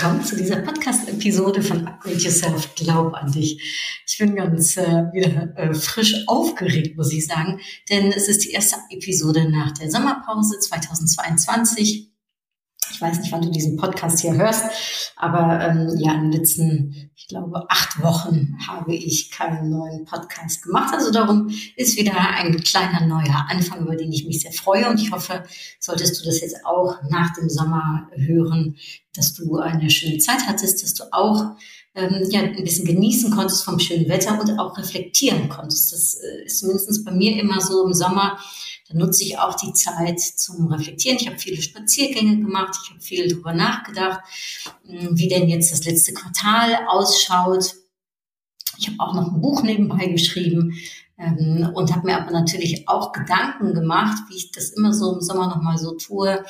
Willkommen zu dieser Podcast-Episode von Upgrade Yourself, Glaub an dich. Ich bin ganz äh, wieder äh, frisch aufgeregt, muss ich sagen, denn es ist die erste Episode nach der Sommerpause 2022. Ich weiß nicht, wann du diesen Podcast hier hörst, aber ähm, ja, in den letzten, ich glaube, acht Wochen habe ich keinen neuen Podcast gemacht. Also darum ist wieder ein kleiner neuer Anfang, über den ich mich sehr freue. Und ich hoffe, solltest du das jetzt auch nach dem Sommer hören, dass du eine schöne Zeit hattest, dass du auch ähm, ja, ein bisschen genießen konntest vom schönen Wetter und auch reflektieren konntest. Das äh, ist mindestens bei mir immer so im Sommer dann nutze ich auch die Zeit zum Reflektieren. Ich habe viele Spaziergänge gemacht, ich habe viel darüber nachgedacht, hm, wie denn jetzt das letzte Quartal ausschaut. Ich habe auch noch ein Buch nebenbei geschrieben ähm, und habe mir aber natürlich auch Gedanken gemacht, wie ich das immer so im Sommer nochmal so tue,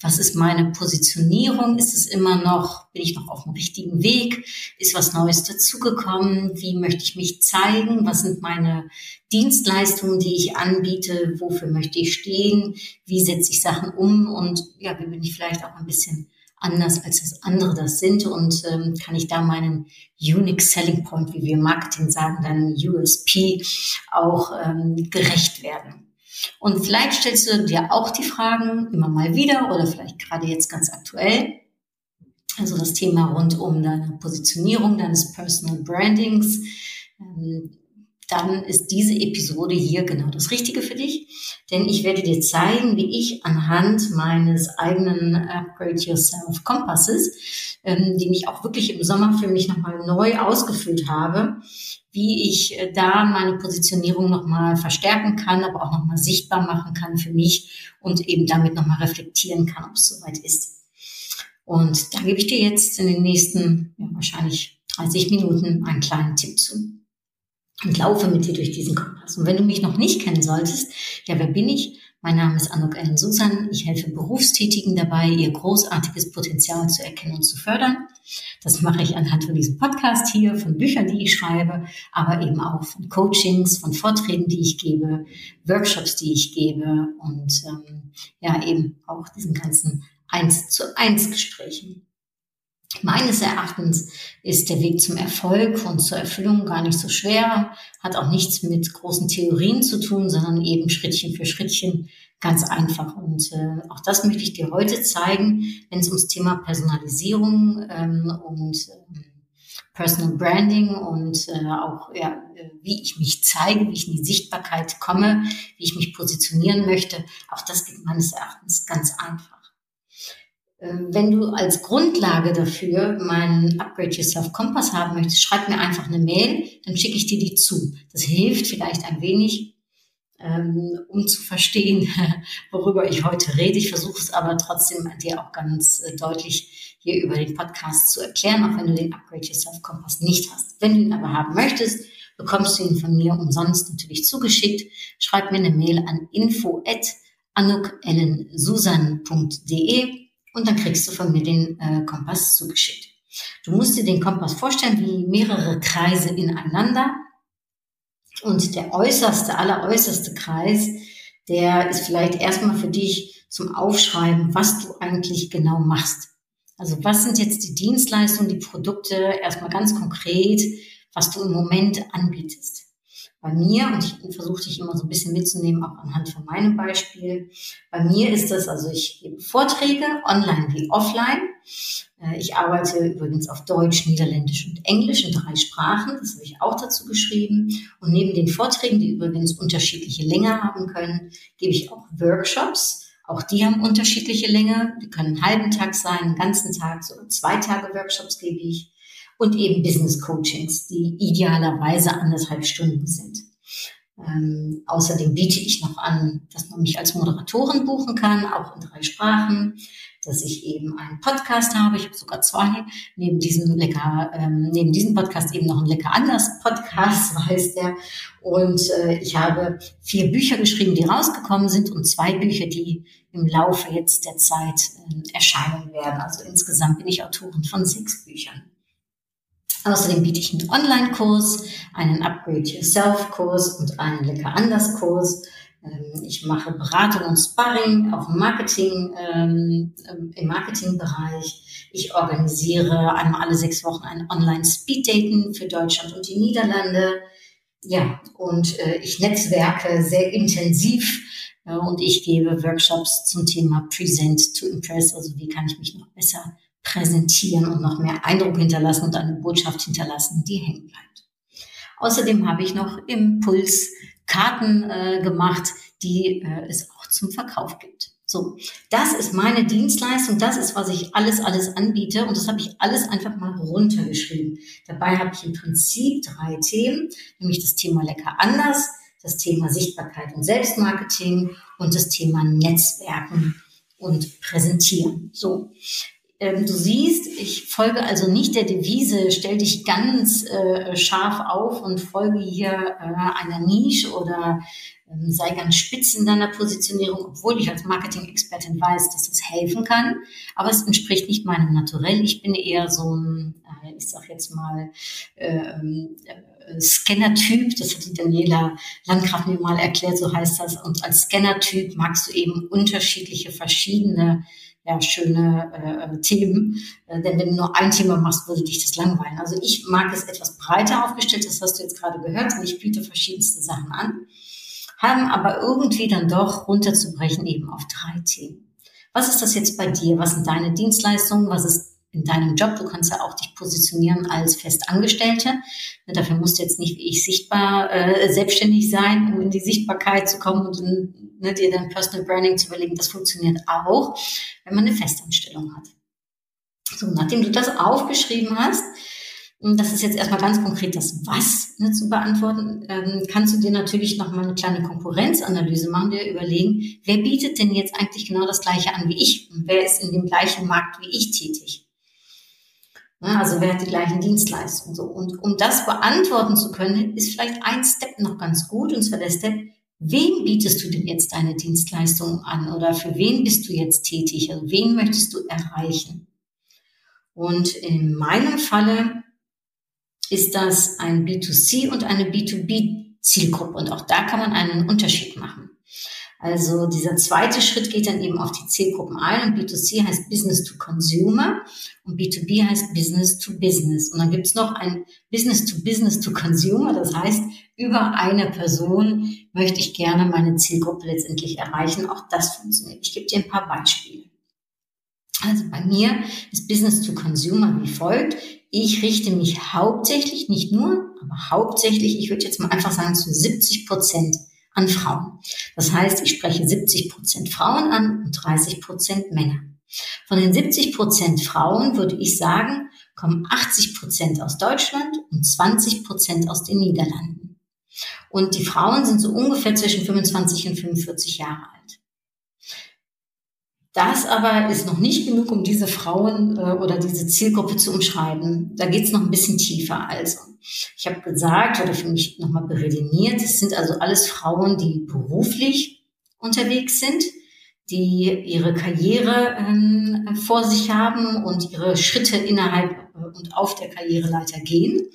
was ist meine Positionierung? Ist es immer noch, bin ich noch auf dem richtigen Weg? Ist was Neues dazugekommen? Wie möchte ich mich zeigen? Was sind meine Dienstleistungen, die ich anbiete? Wofür möchte ich stehen? Wie setze ich Sachen um? Und ja, wie bin ich vielleicht auch ein bisschen anders als das andere das sind und ähm, kann ich da meinen Unique Selling Point, wie wir im Marketing sagen, dann USP auch ähm, gerecht werden. Und vielleicht stellst du dir auch die Fragen immer mal wieder oder vielleicht gerade jetzt ganz aktuell. Also das Thema rund um deine Positionierung, deines Personal Brandings. Ähm, dann ist diese Episode hier genau das Richtige für dich. Denn ich werde dir zeigen, wie ich anhand meines eigenen Upgrade Yourself Kompasses, ähm, den ich auch wirklich im Sommer für mich nochmal neu ausgefüllt habe, wie ich äh, da meine Positionierung nochmal verstärken kann, aber auch nochmal sichtbar machen kann für mich und eben damit nochmal reflektieren kann, ob es soweit ist. Und da gebe ich dir jetzt in den nächsten ja, wahrscheinlich 30 Minuten einen kleinen Tipp zu. Und laufe mit dir durch diesen Kompass. Und wenn du mich noch nicht kennen solltest, ja, wer bin ich? Mein Name ist Anuk Ellen Susan. Ich helfe Berufstätigen dabei, ihr großartiges Potenzial zu erkennen und zu fördern. Das mache ich anhand von diesem Podcast hier, von Büchern, die ich schreibe, aber eben auch von Coachings, von Vorträgen, die ich gebe, Workshops, die ich gebe und ähm, ja eben auch diesen ganzen eins zu eins Gesprächen. Meines Erachtens ist der Weg zum Erfolg und zur Erfüllung gar nicht so schwer, hat auch nichts mit großen Theorien zu tun, sondern eben Schrittchen für Schrittchen ganz einfach. Und äh, auch das möchte ich dir heute zeigen, wenn es ums Thema Personalisierung ähm, und ähm, Personal Branding und äh, auch ja, wie ich mich zeige, wie ich in die Sichtbarkeit komme, wie ich mich positionieren möchte. Auch das geht meines Erachtens ganz einfach. Ähm, wenn du als Grundlage dafür meinen Upgrade Yourself Kompass haben möchtest, schreib mir einfach eine Mail, dann schicke ich dir die zu. Das hilft vielleicht ein wenig, ähm, um zu verstehen, worüber ich heute rede. Ich versuche es aber trotzdem dir auch ganz äh, deutlich hier über den Podcast zu erklären, auch wenn du den Upgrade Yourself Kompass nicht hast. Wenn du ihn aber haben möchtest, bekommst du ihn von mir umsonst natürlich zugeschickt. Schreib mir eine Mail an info at anukellensusan.de und dann kriegst du von mir den äh, Kompass zugeschickt. Du musst dir den Kompass vorstellen wie mehrere Kreise ineinander und der äußerste, alleräußerste Kreis, der ist vielleicht erstmal für dich zum Aufschreiben, was du eigentlich genau machst. Also was sind jetzt die Dienstleistungen, die Produkte, erstmal ganz konkret, was du im Moment anbietest bei mir, und ich versuche dich immer so ein bisschen mitzunehmen, auch anhand von meinem Beispiel, bei mir ist das, also ich gebe Vorträge, online wie offline. Äh, ich arbeite übrigens auf Deutsch, Niederländisch und Englisch in drei Sprachen. Das habe ich auch dazu geschrieben. Und neben den Vorträgen, die übrigens unterschiedliche Länge haben können, gebe ich auch Workshops. Auch die haben unterschiedliche Länge. Die können einen halben Tag sein, einen ganzen Tag, so zwei Tage Workshops gebe ich und eben Business Coachings, die idealerweise anderthalb Stunden sind. Ähm, außerdem biete ich noch an, dass man mich als Moderatorin buchen kann, auch in drei Sprachen. dass ich eben einen Podcast habe. Ich habe sogar zwei. Neben diesem lecker, ähm, neben diesem Podcast eben noch ein lecker anders Podcast, so heißt der. Und äh, ich habe vier Bücher geschrieben, die rausgekommen sind und zwei Bücher, die im Laufe jetzt der Zeit äh, erscheinen werden. Also insgesamt bin ich Autorin von sechs Büchern. Außerdem biete ich einen Online-Kurs, einen Upgrade Yourself-Kurs und einen Lecker anders Kurs. Ähm, ich mache Beratung und Sparring auch Marketing, ähm, im Marketingbereich. Ich organisiere einmal alle sechs Wochen ein Online-Speed-Daten für Deutschland und die Niederlande. Ja, und äh, ich netzwerke sehr intensiv äh, und ich gebe Workshops zum Thema Present to Impress, also wie kann ich mich noch besser präsentieren und noch mehr Eindruck hinterlassen und eine Botschaft hinterlassen, die hängen bleibt. Außerdem habe ich noch Impulskarten äh, gemacht, die äh, es auch zum Verkauf gibt. So, das ist meine Dienstleistung, das ist, was ich alles, alles anbiete und das habe ich alles einfach mal runtergeschrieben. Dabei habe ich im Prinzip drei Themen, nämlich das Thema lecker anders, das Thema Sichtbarkeit und Selbstmarketing und das Thema Netzwerken und Präsentieren. So, ähm, du siehst, ich folge also nicht der Devise, stell dich ganz äh, scharf auf und folge hier äh, einer Nische oder ähm, sei ganz spitz in deiner Positionierung, obwohl ich als Marketing-Expertin weiß, dass das helfen kann. Aber es entspricht nicht meinem Naturell. Ich bin eher so ein, äh, ich sag jetzt mal, ähm, äh, Scanner-Typ. Das hat die Daniela Landgraf mir mal erklärt, so heißt das. Und als Scanner-Typ magst du eben unterschiedliche, verschiedene ja, schöne äh, Themen. Äh, denn wenn du nur ein Thema machst, würde dich das langweilen. Also ich mag es etwas breiter aufgestellt, das hast du jetzt gerade gehört, und ich biete verschiedenste Sachen an, haben aber irgendwie dann doch runterzubrechen eben auf drei Themen. Was ist das jetzt bei dir? Was sind deine Dienstleistungen? Was ist in deinem Job. Du kannst ja auch dich positionieren als Festangestellte. Dafür musst du jetzt nicht wie ich sichtbar äh, selbstständig sein, um in die Sichtbarkeit zu kommen und ne, dir dein Personal Branding zu überlegen. Das funktioniert auch, wenn man eine Festanstellung hat. So, nachdem du das aufgeschrieben hast, das ist jetzt erstmal ganz konkret das Was ne, zu beantworten, ähm, kannst du dir natürlich nochmal eine kleine Konkurrenzanalyse machen, dir überlegen, wer bietet denn jetzt eigentlich genau das Gleiche an wie ich? Und wer ist in dem gleichen Markt wie ich tätig? Ne, also wer hat die gleichen Dienstleistungen? So. Und um das beantworten zu können, ist vielleicht ein Step noch ganz gut, und zwar der Step, wem bietest du denn jetzt deine Dienstleistungen an oder für wen bist du jetzt tätig? Also wen möchtest du erreichen? Und in meinem Falle ist das ein B2C und eine B2B Zielgruppe. Und auch da kann man einen Unterschied machen. Also dieser zweite Schritt geht dann eben auf die Zielgruppen ein und B2C heißt Business to Consumer und B2B heißt Business to Business. Und dann gibt's noch ein Business to Business to Consumer, das heißt, über eine Person möchte ich gerne meine Zielgruppe letztendlich erreichen. Auch das funktioniert. Ich gebe dir ein paar Beispiele. Also bei mir ist Business to Consumer wie folgt. Ich richte mich hauptsächlich, nicht nur, aber hauptsächlich, ich würde jetzt mal einfach sagen, zu 70 Prozent an Frauen. Das heißt, ich spreche 70 Prozent Frauen an und 30 Prozent Männer. Von den 70 Prozent Frauen würde ich sagen, kommen 80 Prozent aus Deutschland und 20 Prozent aus den Niederlanden. Und die Frauen sind so ungefähr zwischen 25 und 45 Jahre alt. Das aber ist noch nicht genug, um diese Frauen äh, oder diese Zielgruppe zu umschreiben. Da geht es noch ein bisschen tiefer. Also, ich habe gesagt oder für mich nochmal berediniert, es sind also alles Frauen, die beruflich unterwegs sind, die ihre Karriere ähm, vor sich haben und ihre Schritte innerhalb äh, und auf der Karriereleiter gehen.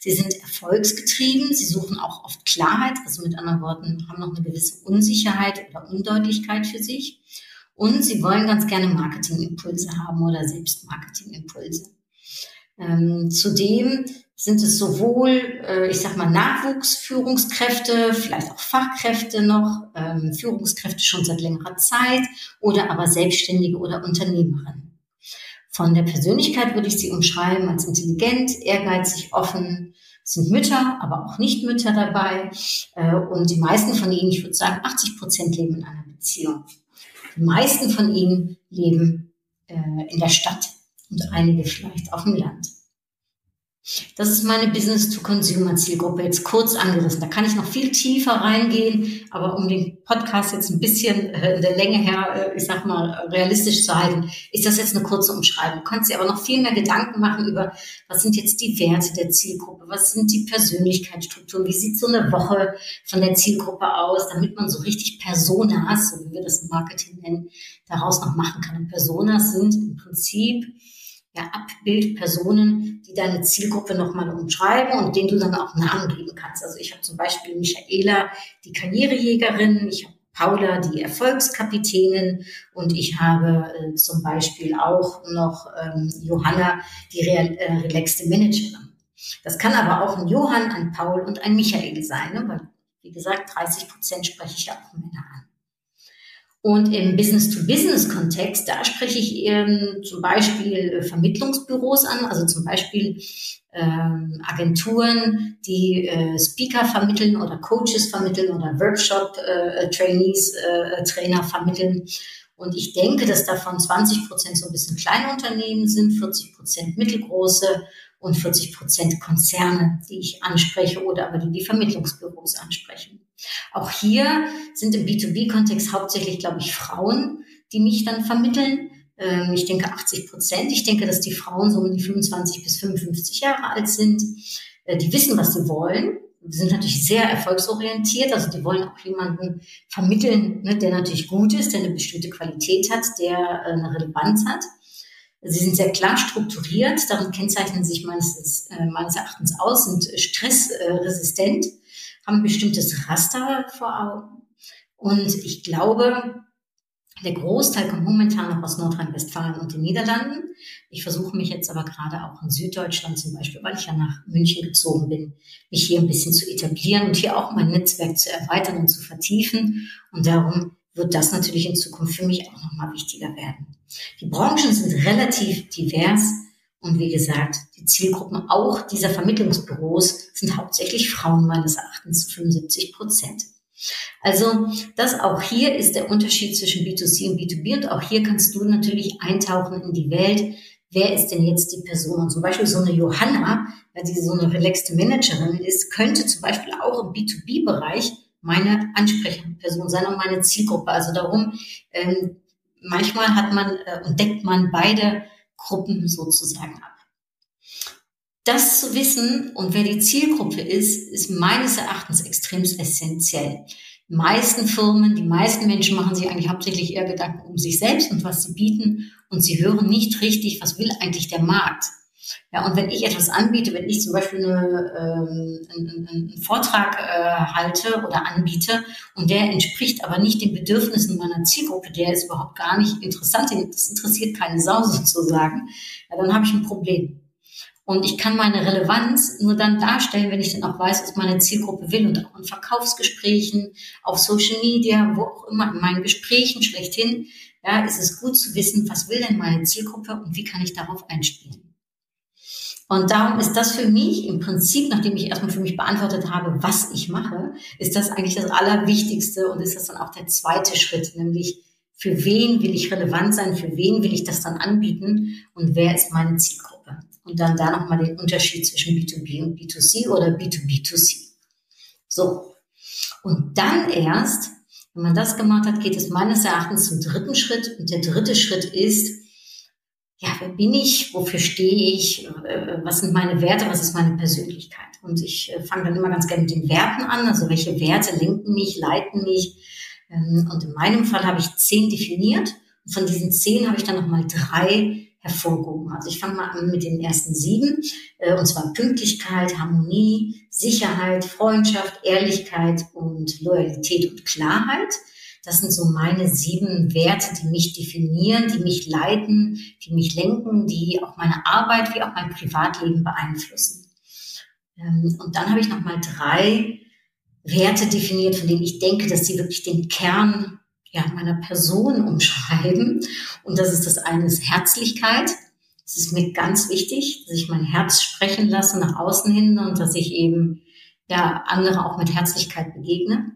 Sie sind erfolgsgetrieben, sie suchen auch oft Klarheit, also mit anderen Worten, haben noch eine gewisse Unsicherheit oder Undeutlichkeit für sich. Und sie wollen ganz gerne Marketingimpulse haben oder Selbstmarketingimpulse. Ähm, zudem sind es sowohl, äh, ich sag mal, Nachwuchsführungskräfte, vielleicht auch Fachkräfte noch, ähm, Führungskräfte schon seit längerer Zeit oder aber Selbstständige oder Unternehmerinnen. Von der Persönlichkeit würde ich sie umschreiben als intelligent, ehrgeizig, offen, sind Mütter, aber auch nicht Mütter dabei. Äh, und die meisten von ihnen, ich würde sagen, 80 Prozent leben in einer Beziehung. Die meisten von ihnen leben äh, in der Stadt und einige vielleicht auf dem Land. Das ist meine Business-to-Consumer-Zielgruppe jetzt kurz angerissen. Da kann ich noch viel tiefer reingehen, aber um den Podcast jetzt ein bisschen äh, in der Länge her, äh, ich sag mal, realistisch zu halten, ist das jetzt eine kurze Umschreibung. Du kannst dir aber noch viel mehr Gedanken machen über, was sind jetzt die Werte der Zielgruppe, was sind die Persönlichkeitsstrukturen, wie sieht so eine Woche von der Zielgruppe aus, damit man so richtig Personas, so wie wir das im Marketing nennen, daraus noch machen kann. Und Personas sind im Prinzip ja, Abbildpersonen, die deine Zielgruppe nochmal umschreiben und denen du dann auch Namen geben kannst. Also ich habe zum Beispiel Michaela, die Karrierejägerin, ich habe Paula, die Erfolgskapitänin und ich habe äh, zum Beispiel auch noch ähm, Johanna, die real, äh, relaxte Managerin. Das kann aber auch ein Johann, ein Paul und ein Michael sein, ne? weil, wie gesagt, 30 Prozent spreche ich ja auch Männer an. Und im Business-to-Business-Kontext, da spreche ich ähm, zum Beispiel äh, Vermittlungsbüros an, also zum Beispiel ähm, Agenturen, die äh, Speaker vermitteln oder Coaches vermitteln oder Workshop-Trainees, äh, äh, Trainer vermitteln. Und ich denke, dass davon 20 Prozent so ein bisschen kleine Unternehmen sind, 40 Prozent mittelgroße und 40 Prozent Konzerne, die ich anspreche oder aber die die Vermittlungsbüros ansprechen. Auch hier sind im B2B-Kontext hauptsächlich, glaube ich, Frauen, die mich dann vermitteln. Ähm, ich denke 80 Prozent. Ich denke, dass die Frauen so um die 25 bis 55 Jahre alt sind. Äh, die wissen, was sie wollen. Die sind natürlich sehr erfolgsorientiert. Also die wollen auch jemanden vermitteln, ne, der natürlich gut ist, der eine bestimmte Qualität hat, der äh, eine Relevanz hat. Sie sind sehr klar strukturiert, darin kennzeichnen sich meines, äh, meines Erachtens aus, sind stressresistent haben ein bestimmtes Raster vor Augen. Und ich glaube, der Großteil kommt momentan noch aus Nordrhein-Westfalen und den Niederlanden. Ich versuche mich jetzt aber gerade auch in Süddeutschland zum Beispiel, weil ich ja nach München gezogen bin, mich hier ein bisschen zu etablieren und hier auch mein Netzwerk zu erweitern und zu vertiefen. Und darum wird das natürlich in Zukunft für mich auch nochmal wichtiger werden. Die Branchen sind relativ divers. Und wie gesagt, die Zielgruppen auch dieser Vermittlungsbüros sind hauptsächlich Frauen meines Erachtens zu 75 Prozent. Also das auch hier ist der Unterschied zwischen B2C und B2B und auch hier kannst du natürlich eintauchen in die Welt. Wer ist denn jetzt die Person? Und zum Beispiel so eine Johanna, die so eine relaxte Managerin ist, könnte zum Beispiel auch im B2B-Bereich meine Ansprechperson sein und meine Zielgruppe. Also darum, ähm, manchmal hat man äh, und deckt man beide Gruppen sozusagen ab. Das zu wissen und wer die Zielgruppe ist, ist meines Erachtens extrem essentiell. Die meisten Firmen, die meisten Menschen machen sich eigentlich hauptsächlich eher Gedanken um sich selbst und was sie bieten und sie hören nicht richtig, was will eigentlich der Markt. Ja, und wenn ich etwas anbiete, wenn ich zum Beispiel eine, ähm, einen, einen Vortrag äh, halte oder anbiete und der entspricht aber nicht den Bedürfnissen meiner Zielgruppe, der ist überhaupt gar nicht interessant, das interessiert keine Sau sozusagen, ja, dann habe ich ein Problem. Und ich kann meine Relevanz nur dann darstellen, wenn ich dann auch weiß, was meine Zielgruppe will. Und auch in Verkaufsgesprächen, auf Social Media, wo auch immer, in meinen Gesprächen schlechthin, ja, ist es gut zu wissen, was will denn meine Zielgruppe und wie kann ich darauf einspielen. Und darum ist das für mich im Prinzip, nachdem ich erstmal für mich beantwortet habe, was ich mache, ist das eigentlich das Allerwichtigste und ist das dann auch der zweite Schritt, nämlich für wen will ich relevant sein, für wen will ich das dann anbieten und wer ist meine Zielgruppe. Und dann da nochmal den Unterschied zwischen B2B und B2C oder B2B2C. So. Und dann erst, wenn man das gemacht hat, geht es meines Erachtens zum dritten Schritt. Und der dritte Schritt ist, ja, wer bin ich, wofür stehe ich, äh, was sind meine Werte, was ist meine Persönlichkeit. Und ich äh, fange dann immer ganz gerne mit den Werten an, also welche Werte lenken mich, leiten mich. Ähm, und in meinem Fall habe ich zehn definiert. Und von diesen zehn habe ich dann nochmal drei hervorgehoben. Also ich fange mal an mit den ersten sieben, äh, und zwar Pünktlichkeit, Harmonie, Sicherheit, Freundschaft, Ehrlichkeit und Loyalität und Klarheit. Das sind so meine sieben Werte, die mich definieren, die mich leiten, die mich lenken, die auch meine Arbeit wie auch mein Privatleben beeinflussen. Ähm, und dann habe ich nochmal drei Werte definiert, von denen ich denke, dass sie wirklich den Kern ja, meiner Person umschreiben. Und das ist das eine ist Herzlichkeit. Es ist mir ganz wichtig, dass ich mein Herz sprechen lasse nach außen hin und dass ich eben ja andere auch mit Herzlichkeit begegne.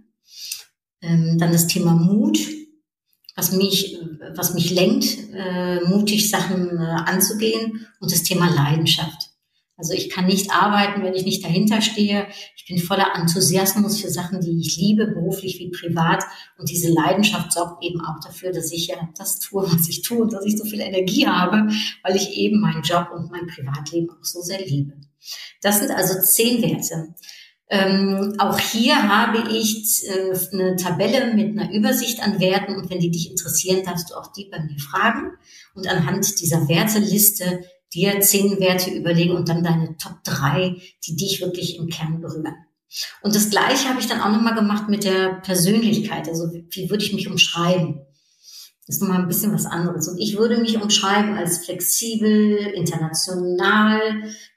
Ähm, dann das Thema Mut, was mich, was mich lenkt, äh, mutig Sachen äh, anzugehen und das Thema Leidenschaft. Also ich kann nicht arbeiten, wenn ich nicht dahinter stehe. Ich bin voller Enthusiasmus für Sachen, die ich liebe, beruflich wie privat. Und diese Leidenschaft sorgt eben auch dafür, dass ich ja das tue, was ich tue und dass ich so viel Energie habe, weil ich eben meinen Job und mein Privatleben auch so sehr liebe. Das sind also zehn Werte. Ähm, auch hier habe ich äh, eine Tabelle mit einer Übersicht an Werten und wenn die dich interessieren, darfst du auch die bei mir fragen und anhand dieser Werteliste dir zehn Werte überlegen und dann deine Top drei, die dich wirklich im Kern berühren. Und das Gleiche habe ich dann auch nochmal gemacht mit der Persönlichkeit. Also wie, wie würde ich mich umschreiben? Ist nochmal ein bisschen was anderes. Und ich würde mich umschreiben als flexibel, international.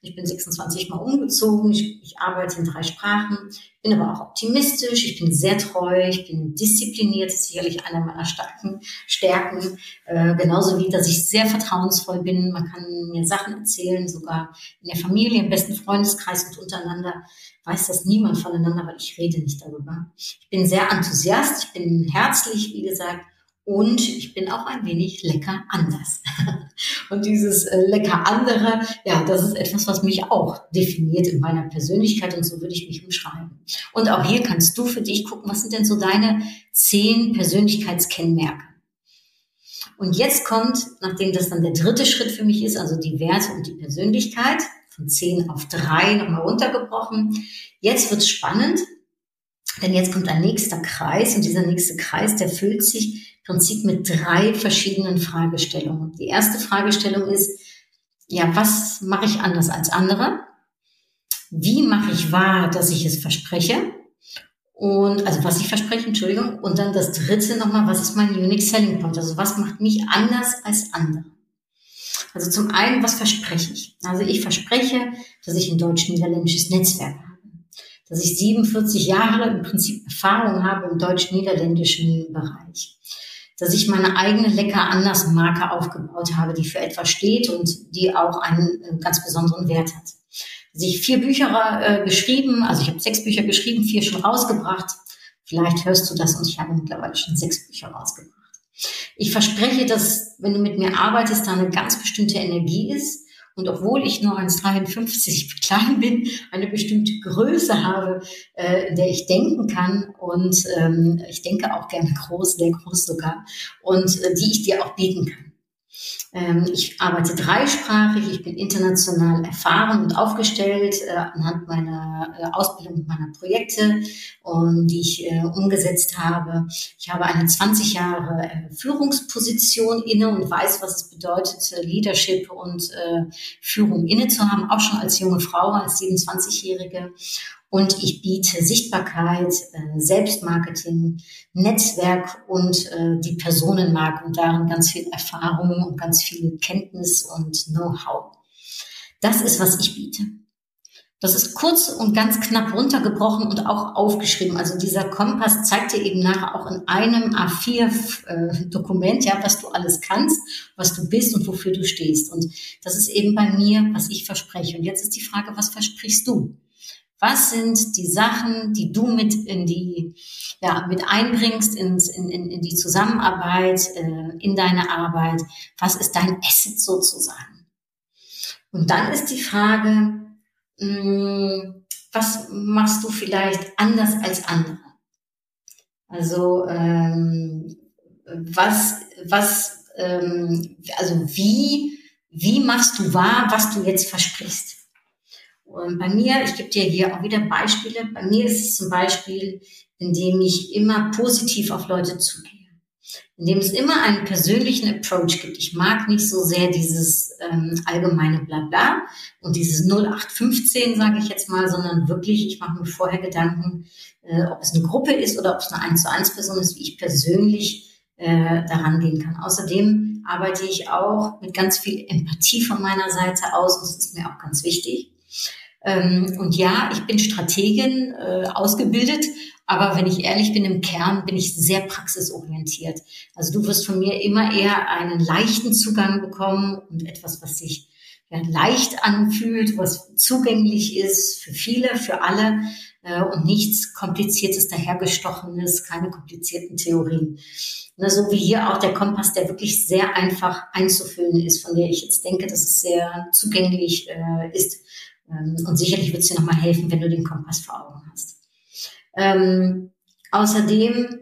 Ich bin 26 Mal umgezogen. Ich, ich, arbeite in drei Sprachen, bin aber auch optimistisch. Ich bin sehr treu. Ich bin diszipliniert. Das ist sicherlich eine meiner starken Stärken. Äh, genauso wie, dass ich sehr vertrauensvoll bin. Man kann mir Sachen erzählen, sogar in der Familie, im besten Freundeskreis und untereinander weiß das niemand voneinander, weil ich rede nicht darüber. Ich bin sehr enthusiast. Ich bin herzlich, wie gesagt und ich bin auch ein wenig lecker anders. Und dieses äh, lecker andere, ja, das ist etwas, was mich auch definiert in meiner Persönlichkeit und so würde ich mich umschreiben. Und auch hier kannst du für dich gucken, was sind denn so deine zehn Persönlichkeitskennmerke? Und jetzt kommt, nachdem das dann der dritte Schritt für mich ist, also die Werte und die Persönlichkeit, von zehn auf drei nochmal runtergebrochen. Jetzt wird's spannend, denn jetzt kommt ein nächster Kreis und dieser nächste Kreis, der füllt sich Prinzip mit drei verschiedenen Fragestellungen. Die erste Fragestellung ist, ja, was mache ich anders als andere? Wie mache ich wahr, dass ich es verspreche? Und, also was ich verspreche, Entschuldigung. Und dann das dritte nochmal, was ist mein Unique Selling Point? Also was macht mich anders als andere? Also zum einen, was verspreche ich? Also ich verspreche, dass ich ein deutsch-niederländisches Netzwerk habe. Dass ich 47 Jahre im Prinzip Erfahrung habe im deutsch-niederländischen Bereich dass ich meine eigene lecker anders Marke aufgebaut habe, die für etwas steht und die auch einen ganz besonderen Wert hat. Dass ich vier Bücher äh, geschrieben, also ich habe sechs Bücher geschrieben, vier schon rausgebracht. Vielleicht hörst du das und ich habe mittlerweile schon sechs Bücher rausgebracht. Ich verspreche, dass wenn du mit mir arbeitest, da eine ganz bestimmte Energie ist und obwohl ich nur 1,53 klein bin, eine bestimmte Größe habe, äh, in der ich denken kann und ähm, ich denke auch gerne groß, sehr groß sogar und äh, die ich dir auch bieten kann. Ähm, ich arbeite dreisprachig, ich bin international erfahren und aufgestellt äh, anhand meiner äh, Ausbildung und meiner Projekte, um, die ich äh, umgesetzt habe. Ich habe eine 20 Jahre äh, Führungsposition inne und weiß, was es bedeutet, äh, Leadership und äh, Führung inne zu haben, auch schon als junge Frau, als 27-Jährige. Und ich biete Sichtbarkeit, äh, Selbstmarketing, Netzwerk und äh, die Personenmarke und darin ganz viel Erfahrung und ganz viel Kenntnis und Know-how. Das ist, was ich biete. Das ist kurz und ganz knapp runtergebrochen und auch aufgeschrieben. Also dieser Kompass zeigt dir eben nachher auch in einem A4-Dokument, äh, ja, was du alles kannst, was du bist und wofür du stehst. Und das ist eben bei mir, was ich verspreche. Und jetzt ist die Frage, was versprichst du? Was sind die Sachen, die du mit in die, ja, mit einbringst ins, in, in, in die Zusammenarbeit, äh, in deine Arbeit? Was ist dein Asset sozusagen? Und dann ist die Frage, mh, hm, was machst du vielleicht anders als andere? Also ähm, was, was, ähm, also wie, wie machst du wahr, was du jetzt versprichst? Und bei mir, ich gebe dir hier auch wieder Beispiele, bei mir ist es zum Beispiel, indem ich immer positiv auf Leute zugehe. Indem es immer einen persönlichen Approach gibt. Ich mag nicht so sehr dieses ähm, allgemeine Blabla und dieses 0815, sage ich jetzt mal, sondern wirklich, ich mache mir vorher Gedanken, äh, ob es eine Gruppe ist oder ob es eine 1 zu 1 Person ist, wie ich persönlich äh, daran gehen kann. Außerdem arbeite ich auch mit ganz viel Empathie von meiner Seite aus und das ist mir auch ganz wichtig. Ähm, und ja, ich bin Strategin, äh, ausgebildet, aber wenn ich ehrlich bin, im Kern bin ich sehr praxisorientiert. Also du wirst von mir immer eher einen leichten Zugang bekommen und etwas, was sich ja, leicht anfühlt, was zugänglich ist für viele, für alle äh, und nichts Kompliziertes, dahergestochenes, keine komplizierten Theorien. Ne, so wie hier auch der Kompass, der wirklich sehr einfach einzufüllen ist, von der ich jetzt denke, dass es sehr zugänglich äh, ist und sicherlich wird es dir nochmal helfen, wenn du den Kompass vor Augen hast. Ähm, außerdem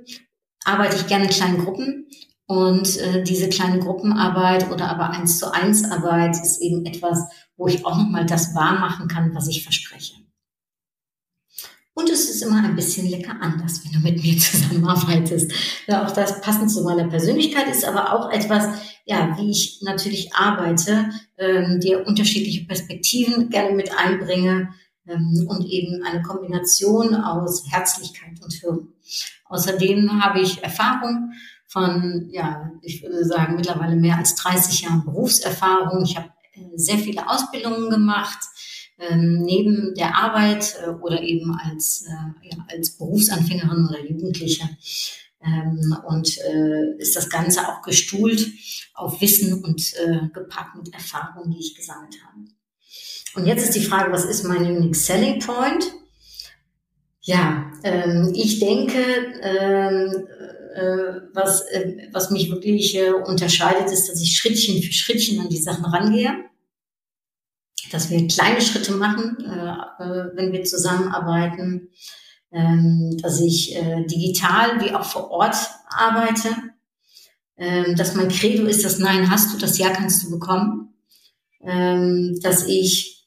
arbeite ich gerne in kleinen Gruppen. Und äh, diese kleine Gruppenarbeit oder aber eins zu eins Arbeit ist eben etwas, wo ich auch nochmal das wahr machen kann, was ich verspreche. Und es ist immer ein bisschen lecker anders, wenn du mit mir zusammenarbeitest. Ja, auch das passend zu meiner Persönlichkeit ist aber auch etwas, ja, wie ich natürlich arbeite, ähm, dir unterschiedliche Perspektiven gerne mit einbringe ähm, und eben eine Kombination aus Herzlichkeit und Hirn. Außerdem habe ich Erfahrung von, ja, ich würde sagen, mittlerweile mehr als 30 Jahren Berufserfahrung. Ich habe äh, sehr viele Ausbildungen gemacht ähm, neben der Arbeit äh, oder eben als, äh, ja, als Berufsanfängerin oder Jugendliche. Ähm, und äh, ist das Ganze auch gestuhlt auf Wissen und äh, gepackt mit Erfahrungen, die ich gesammelt habe. Und jetzt ist die Frage, was ist mein Unique Selling Point? Ja, ähm, ich denke, ähm, äh, was, äh, was mich wirklich äh, unterscheidet, ist, dass ich Schrittchen für Schrittchen an die Sachen rangehe dass wir kleine Schritte machen, äh, äh, wenn wir zusammenarbeiten, ähm, dass ich äh, digital wie auch vor Ort arbeite, ähm, dass mein Credo ist, das Nein hast du, das Ja kannst du bekommen, ähm, dass ich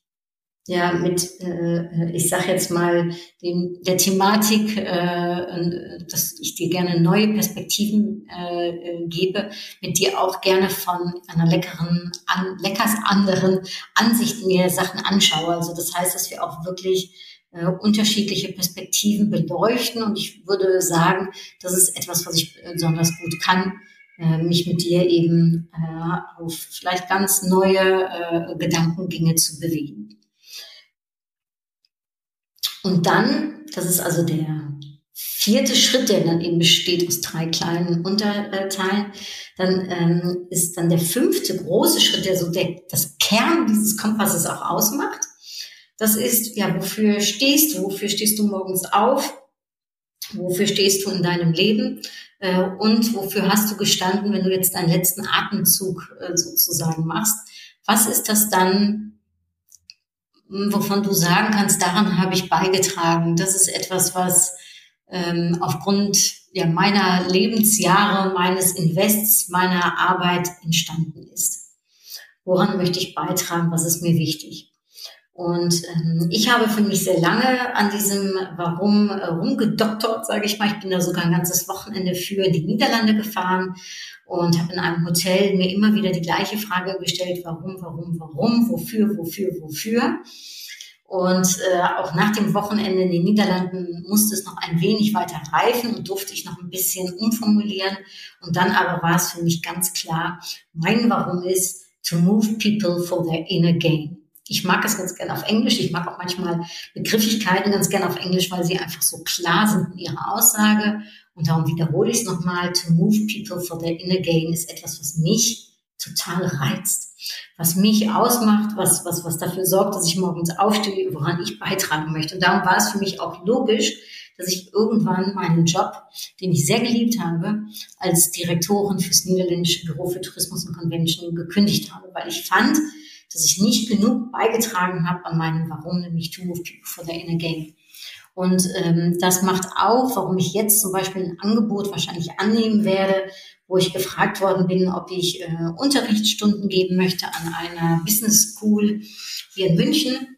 ja mit, äh, ich sage jetzt mal, dem, der Thematik, äh, dass ich dir gerne neue Perspektiven äh, äh, gebe, mit dir auch gerne von einer leckeren, an, leckers anderen Ansicht mir Sachen anschaue. Also das heißt, dass wir auch wirklich äh, unterschiedliche Perspektiven beleuchten und ich würde sagen, das ist etwas, was ich besonders gut kann, äh, mich mit dir eben äh, auf vielleicht ganz neue äh, Gedankengänge zu bewegen. Und dann, das ist also der vierte Schritt, der dann eben besteht aus drei kleinen Unterteilen, dann ähm, ist dann der fünfte große Schritt, der so der, das Kern dieses Kompasses auch ausmacht. Das ist, ja, wofür stehst du? Wofür stehst du morgens auf? Wofür stehst du in deinem Leben? Äh, und wofür hast du gestanden, wenn du jetzt deinen letzten Atemzug äh, sozusagen machst? Was ist das dann, wovon du sagen kannst, daran habe ich beigetragen. Das ist etwas, was ähm, aufgrund ja, meiner Lebensjahre, meines Invests, meiner Arbeit entstanden ist. Woran möchte ich beitragen? Was ist mir wichtig? Und ähm, ich habe für mich sehr lange an diesem Warum äh, rumgedoktert, sage ich mal. Ich bin da sogar ein ganzes Wochenende für die Niederlande gefahren und habe in einem Hotel mir immer wieder die gleiche Frage gestellt, warum, warum, warum, wofür, wofür, wofür. Und äh, auch nach dem Wochenende in den Niederlanden musste es noch ein wenig weiter reifen und durfte ich noch ein bisschen umformulieren. Und dann aber war es für mich ganz klar, mein Warum ist to move people for their inner gain. Ich mag es ganz gerne auf Englisch. Ich mag auch manchmal Begrifflichkeiten ganz gerne auf Englisch, weil sie einfach so klar sind in ihrer Aussage. Und darum wiederhole ich es nochmal. To move people for their inner gain ist etwas, was mich total reizt. Was mich ausmacht, was, was, was dafür sorgt, dass ich morgens aufstehe, woran ich beitragen möchte. Und darum war es für mich auch logisch, dass ich irgendwann meinen Job, den ich sehr geliebt habe, als Direktorin fürs Niederländische Büro für Tourismus und Convention gekündigt habe, weil ich fand, dass ich nicht genug beigetragen habe an meinem Warum, nämlich to move people for their inner game. Und ähm, das macht auch, warum ich jetzt zum Beispiel ein Angebot wahrscheinlich annehmen werde, wo ich gefragt worden bin, ob ich äh, Unterrichtsstunden geben möchte an einer Business School hier in München.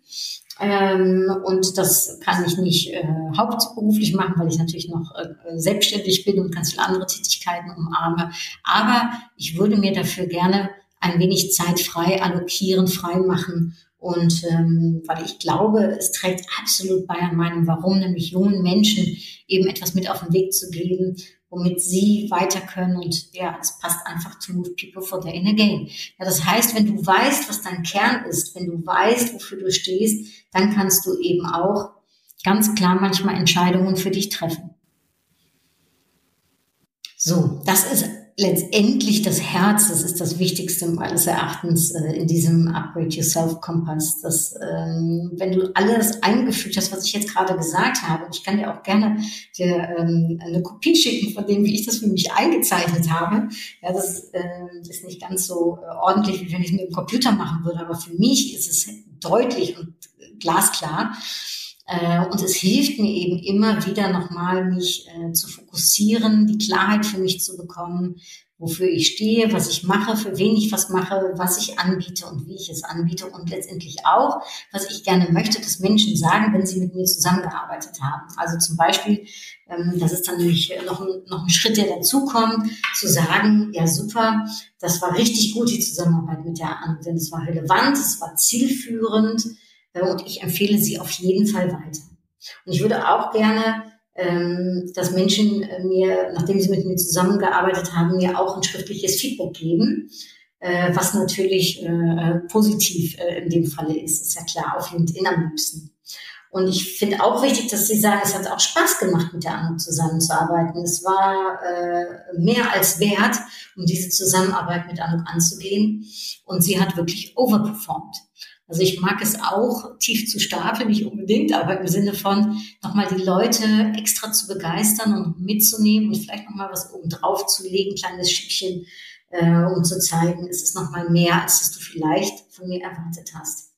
Ähm, und das kann ich nicht äh, hauptberuflich machen, weil ich natürlich noch äh, selbstständig bin und ganz viele andere Tätigkeiten umarme. Aber ich würde mir dafür gerne ein wenig Zeit frei allokieren, frei machen. Und ähm, weil ich glaube, es trägt absolut bei an meinem Warum, nämlich jungen Menschen eben etwas mit auf den Weg zu geben, womit sie weiter können. Und ja, es passt einfach to move people for their inner gain. Ja, das heißt, wenn du weißt, was dein Kern ist, wenn du weißt, wofür du stehst, dann kannst du eben auch ganz klar manchmal Entscheidungen für dich treffen. So, das ist letztendlich das Herz, das ist das Wichtigste meines Erachtens äh, in diesem Upgrade Yourself Kompass. Dass, ähm, wenn du alles eingefügt hast, was ich jetzt gerade gesagt habe, ich kann dir auch gerne dir ähm, eine Kopie schicken von dem, wie ich das für mich eingezeichnet habe. Ja, das äh, ist nicht ganz so äh, ordentlich, wie wenn ich es mit dem Computer machen würde, aber für mich ist es deutlich und glasklar. Äh, und es hilft mir eben immer wieder nochmal, mich äh, zu fokussieren, die Klarheit für mich zu bekommen, wofür ich stehe, was ich mache, für wen ich was mache, was ich anbiete und wie ich es anbiete und letztendlich auch, was ich gerne möchte, dass Menschen sagen, wenn sie mit mir zusammengearbeitet haben. Also zum Beispiel, ähm, das ist dann nämlich noch ein, noch ein Schritt, der dazukommt, zu sagen, ja super, das war richtig gut, die Zusammenarbeit mit der anderen, es war relevant, es war zielführend äh, und ich empfehle sie auf jeden Fall weiter. Und ich würde auch gerne ähm, dass Menschen äh, mir, nachdem sie mit mir zusammengearbeitet haben, mir auch ein schriftliches Feedback geben, äh, was natürlich äh, positiv in dem Falle ist, ist ja klar, auf LinkedIn am liebsten. Und ich finde auch wichtig, dass Sie sagen, es hat auch Spaß gemacht, mit der Anno zusammenzuarbeiten. Es war äh, mehr als wert, um diese Zusammenarbeit mit Anno anzugehen. Und sie hat wirklich overperformed. Also ich mag es auch, tief zu stapeln, nicht unbedingt, aber im Sinne von nochmal die Leute extra zu begeistern und mitzunehmen und vielleicht nochmal was oben drauf zu legen, kleines Schippchen, äh, um zu zeigen, es ist nochmal mehr, als das du vielleicht von mir erwartet hast.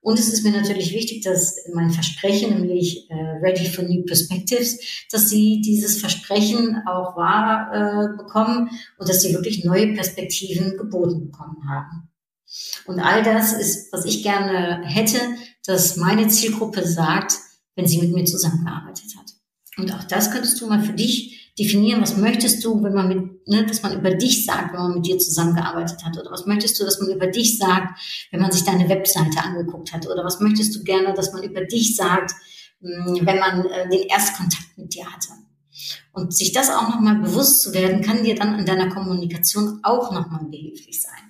Und es ist mir natürlich wichtig, dass mein Versprechen, nämlich äh, Ready for New Perspectives, dass sie dieses Versprechen auch wahr äh, bekommen und dass sie wirklich neue Perspektiven geboten bekommen haben. Und all das ist, was ich gerne hätte, dass meine Zielgruppe sagt, wenn sie mit mir zusammengearbeitet hat. Und auch das könntest du mal für dich definieren. Was möchtest du, wenn man mit, ne, dass man über dich sagt, wenn man mit dir zusammengearbeitet hat? Oder was möchtest du, dass man über dich sagt, wenn man sich deine Webseite angeguckt hat? Oder was möchtest du gerne, dass man über dich sagt, hm, wenn man äh, den Erstkontakt mit dir hatte? Und sich das auch nochmal bewusst zu werden, kann dir dann in deiner Kommunikation auch nochmal behilflich sein.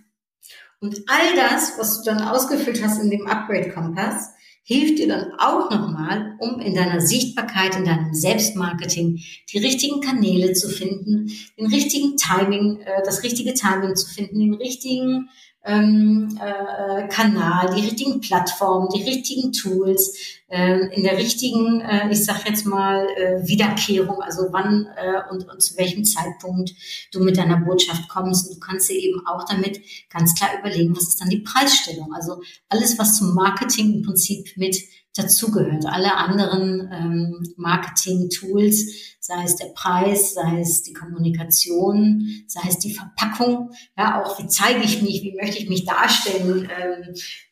Und all das, was du dann ausgefüllt hast in dem Upgrade-Kompass, hilft dir dann auch nochmal, um in deiner Sichtbarkeit, in deinem Selbstmarketing die richtigen Kanäle zu finden, den richtigen Timing, äh, das richtige Timing zu finden, den richtigen ähm, äh, Kanal, die richtigen Plattformen, die richtigen Tools, äh, in der richtigen, äh, ich sag jetzt mal, äh, Wiederkehrung, also wann äh, und, und zu welchem Zeitpunkt du mit deiner Botschaft kommst. Und du kannst dir eben auch damit ganz klar überlegen, was ist dann die Preisstellung. Also alles, was zum Marketing im Prinzip mit dazugehört. Alle anderen ähm, Marketing-Tools, sei es der Preis, sei es die Kommunikation, sei es die Verpackung, ja, auch wie zeige ich mich, wie möchte ich mich darstellen, ähm, äh,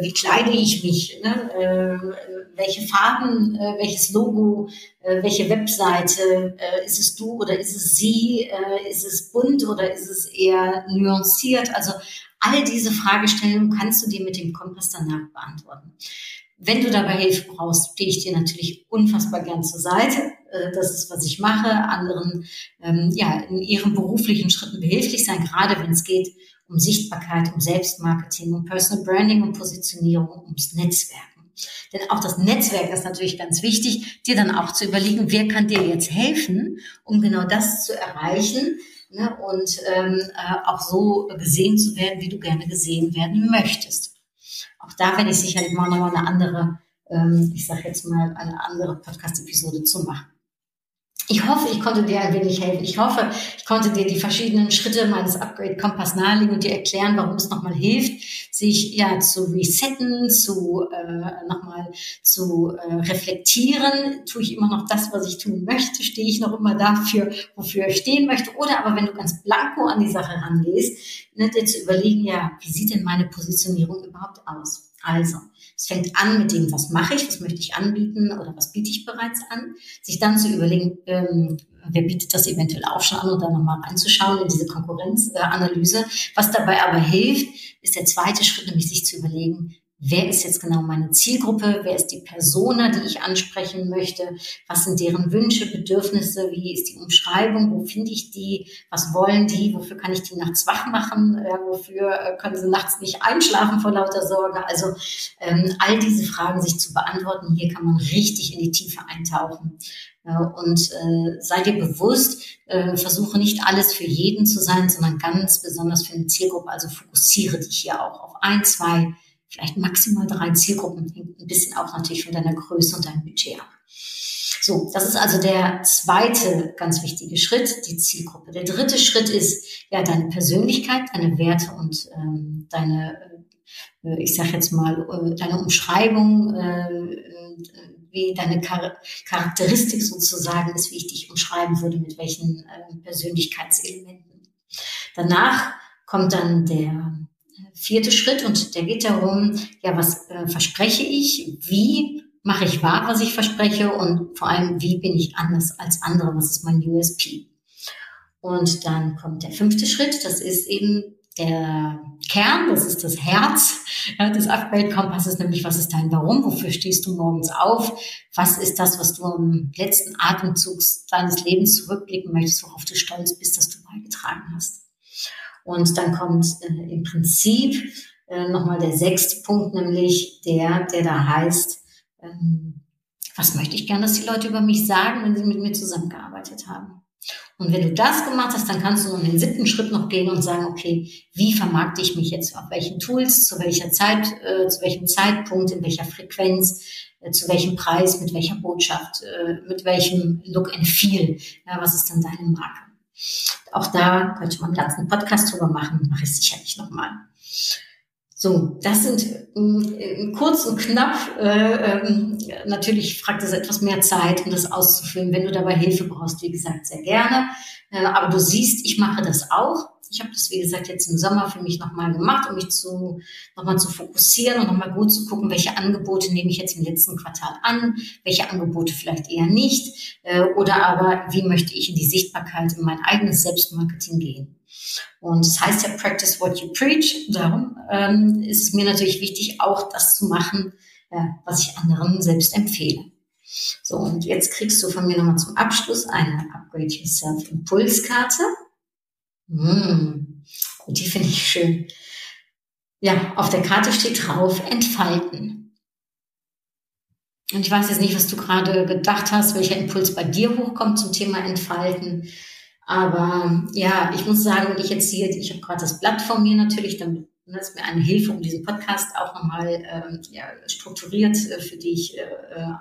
wie kleide ich mich, ne? äh, welche Farben, äh, welches Logo, äh, welche Webseite, äh, ist es du oder ist es sie, äh, ist es bunt oder ist es eher nuanciert? Also all diese Fragestellungen kannst du dir mit dem Kompass danach beantworten. Wenn du dabei Hilfe brauchst, stehe ich dir natürlich unfassbar gern zur Seite. Äh, das ist, was ich mache. Anderen ähm, ja, in ihren beruflichen Schritten behilflich sein, gerade wenn es geht um Sichtbarkeit, um Selbstmarketing, um Personal Branding, um Positionierung, ums Netzwerken. Denn auch das Netzwerk ist natürlich ganz wichtig, dir dann auch zu überlegen, wer kann dir jetzt helfen, um genau das zu erreichen ne, und ähm, äh, auch so gesehen zu werden, wie du gerne gesehen werden möchtest. Auch da werde ich sicherlich mal noch eine andere, ähm, ich sage jetzt mal, eine andere Podcast-Episode zu machen. Ich hoffe, ich konnte dir ein wenig helfen. Ich hoffe, ich konnte dir die verschiedenen Schritte meines Upgrade-Kompass nahelegen und dir erklären, warum es nochmal hilft, sich ja zu resetten, zu äh, nochmal zu äh, reflektieren. Tue ich immer noch das, was ich tun möchte? Stehe ich noch immer dafür, wofür ich stehen möchte? Oder aber wenn du ganz blanko an die Sache rangehst, ne, dir zu überlegen, ja, wie sieht denn meine Positionierung überhaupt aus? Also, es fängt an mit dem, was mache ich, was möchte ich anbieten oder was biete ich bereits an. Sich dann zu überlegen, ähm, wer bietet das eventuell auch schon an und dann nochmal reinzuschauen in diese Konkurrenzanalyse. Äh, was dabei aber hilft, ist der zweite Schritt, nämlich sich zu überlegen, wer ist jetzt genau meine Zielgruppe, wer ist die Persona, die ich ansprechen möchte, was sind deren Wünsche, Bedürfnisse, wie ist die Umschreibung, wo finde ich die, was wollen die, wofür kann ich die nachts wach machen, äh, wofür äh, können sie nachts nicht einschlafen vor lauter Sorge. Also ähm, all diese Fragen sich zu beantworten, hier kann man richtig in die Tiefe eintauchen. Ja, und äh, sei dir bewusst, äh, versuche nicht alles für jeden zu sein, sondern ganz besonders für eine Zielgruppe. Also fokussiere dich hier auch auf ein, zwei vielleicht maximal drei Zielgruppen, hängt ein bisschen auch natürlich von deiner Größe und deinem Budget ab. So, das ist also der zweite ganz wichtige Schritt, die Zielgruppe. Der dritte Schritt ist ja deine Persönlichkeit, deine Werte und ähm, deine äh, ich sage jetzt mal, äh, deine Umschreibung, äh, wie deine Char Charakteristik sozusagen ist, wie ich dich umschreiben würde, mit welchen Persönlichkeitselementen. Danach kommt dann der vierte Schritt und der geht darum, ja, was äh, verspreche ich, wie mache ich wahr, was ich verspreche? Und vor allem, wie bin ich anders als andere, was ist mein USP. Und dann kommt der fünfte Schritt, das ist eben der Kern, das ist das Herz ja, des Upgrade-Kompasses, nämlich was ist dein Warum, wofür stehst du morgens auf, was ist das, was du im letzten Atemzug deines Lebens zurückblicken möchtest, worauf du stolz bist, dass du beigetragen hast. Und dann kommt äh, im Prinzip äh, nochmal der sechste Punkt, nämlich der, der da heißt, ähm, was möchte ich gerne, dass die Leute über mich sagen, wenn sie mit mir zusammengearbeitet haben. Und wenn du das gemacht hast, dann kannst du in den siebten Schritt noch gehen und sagen, okay, wie vermarkte ich mich jetzt, auf welchen Tools, zu welcher Zeit, äh, zu welchem Zeitpunkt, in welcher Frequenz, äh, zu welchem Preis, mit welcher Botschaft, äh, mit welchem Look and Feel, ja, was ist dann deine Marke? Auch da könnte man einen ganzen Podcast drüber machen, mache ich sicherlich nochmal. So, das sind äh, kurz und knapp. Äh, ähm, natürlich fragt es etwas mehr Zeit, um das auszufüllen. Wenn du dabei Hilfe brauchst, wie gesagt, sehr gerne. Äh, aber du siehst, ich mache das auch. Ich habe das, wie gesagt, jetzt im Sommer für mich nochmal gemacht, um mich zu, nochmal zu fokussieren und nochmal gut zu gucken, welche Angebote nehme ich jetzt im letzten Quartal an, welche Angebote vielleicht eher nicht, äh, oder aber wie möchte ich in die Sichtbarkeit, in mein eigenes Selbstmarketing gehen. Und das heißt ja, practice what you preach. Darum ähm, ist es mir natürlich wichtig, auch das zu machen, äh, was ich anderen selbst empfehle. So, und jetzt kriegst du von mir nochmal zum Abschluss eine Upgrade Yourself Impulskarte. Und die finde ich schön. Ja, auf der Karte steht drauf, entfalten. Und ich weiß jetzt nicht, was du gerade gedacht hast, welcher Impuls bei dir hochkommt zum Thema Entfalten. Aber ja, ich muss sagen, wenn ich jetzt hier, ich habe gerade das Blatt von mir natürlich, dann das ist mir eine Hilfe, um diesen Podcast auch nochmal ähm, ja, strukturiert äh, für dich äh,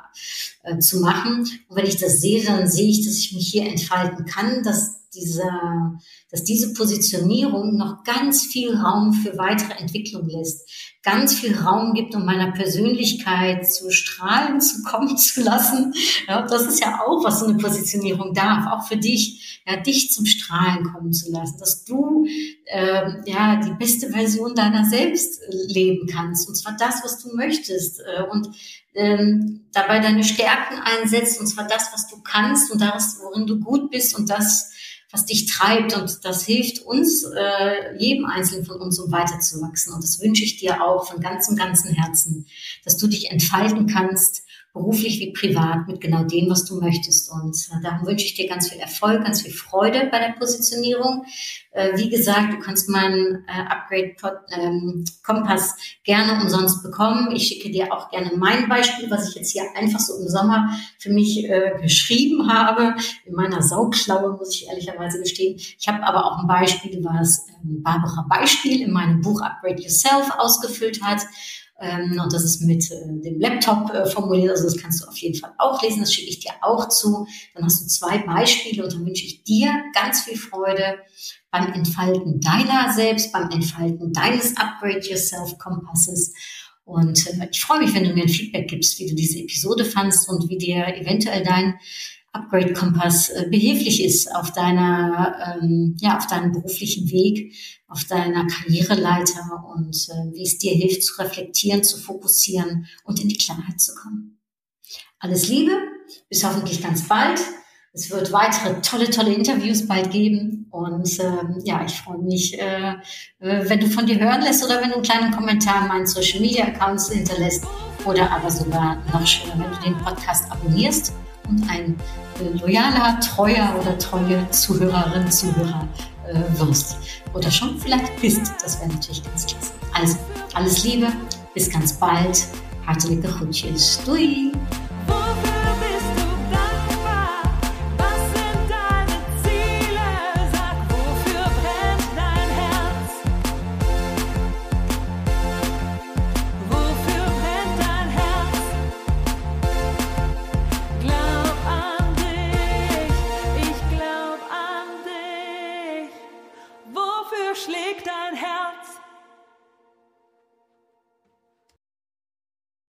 äh, zu machen. Und wenn ich das sehe, dann sehe ich, dass ich mich hier entfalten kann, dass dieser, dass diese Positionierung noch ganz viel Raum für weitere Entwicklung lässt, ganz viel Raum gibt, um meiner Persönlichkeit zu strahlen zu kommen zu lassen. Ja, das ist ja auch, was so eine Positionierung darf, auch für dich, ja, dich zum Strahlen kommen zu lassen, dass du äh, ja die beste Version deiner selbst leben kannst, und zwar das, was du möchtest äh, und ähm, dabei deine Stärken einsetzt, und zwar das, was du kannst und das, worin du gut bist und das, was dich treibt und das hilft uns, äh, jedem Einzelnen von uns, um weiterzuwachsen. Und das wünsche ich dir auch von ganzem, ganzem Herzen, dass du dich entfalten kannst beruflich wie privat, mit genau dem, was du möchtest. Und äh, darum wünsche ich dir ganz viel Erfolg, ganz viel Freude bei der Positionierung. Äh, wie gesagt, du kannst meinen äh, Upgrade ähm, Kompass gerne umsonst bekommen. Ich schicke dir auch gerne mein Beispiel, was ich jetzt hier einfach so im Sommer für mich geschrieben habe. In meiner Sauklaue, muss ich ehrlicherweise gestehen. Ich habe aber auch ein Beispiel, was ähm, Barbara Beispiel in meinem Buch Upgrade Yourself ausgefüllt hat. Ähm, und das ist mit äh, dem Laptop äh, formuliert, also das kannst du auf jeden Fall auch lesen, das schicke ich dir auch zu. Dann hast du zwei Beispiele und dann wünsche ich dir ganz viel Freude beim Entfalten deiner selbst, beim Entfalten deines Upgrade Yourself Kompasses. Und äh, ich freue mich, wenn du mir ein Feedback gibst, wie du diese Episode fandst und wie dir eventuell dein Upgrade-Kompass äh, behilflich ist auf deiner, ähm, ja, auf deinem beruflichen Weg, auf deiner Karriereleiter und äh, wie es dir hilft zu reflektieren, zu fokussieren und in die Klarheit zu kommen. Alles Liebe, bis hoffentlich ganz bald. Es wird weitere tolle, tolle Interviews bald geben. Und ähm, ja, ich freue mich, äh, äh wenn du von dir hören lässt oder wenn du einen kleinen Kommentar in meinen Social Media Accounts hinterlässt oder aber sogar noch schöner, wenn du den Podcast abonnierst und ein äh, loyaler, treuer oder treue Zuhörerin, Zuhörer äh, wirst. Oder schon vielleicht bist. Das wäre natürlich ganz klasse. Also, alles Liebe, bis ganz bald. Hartelijke groetjes. Doei!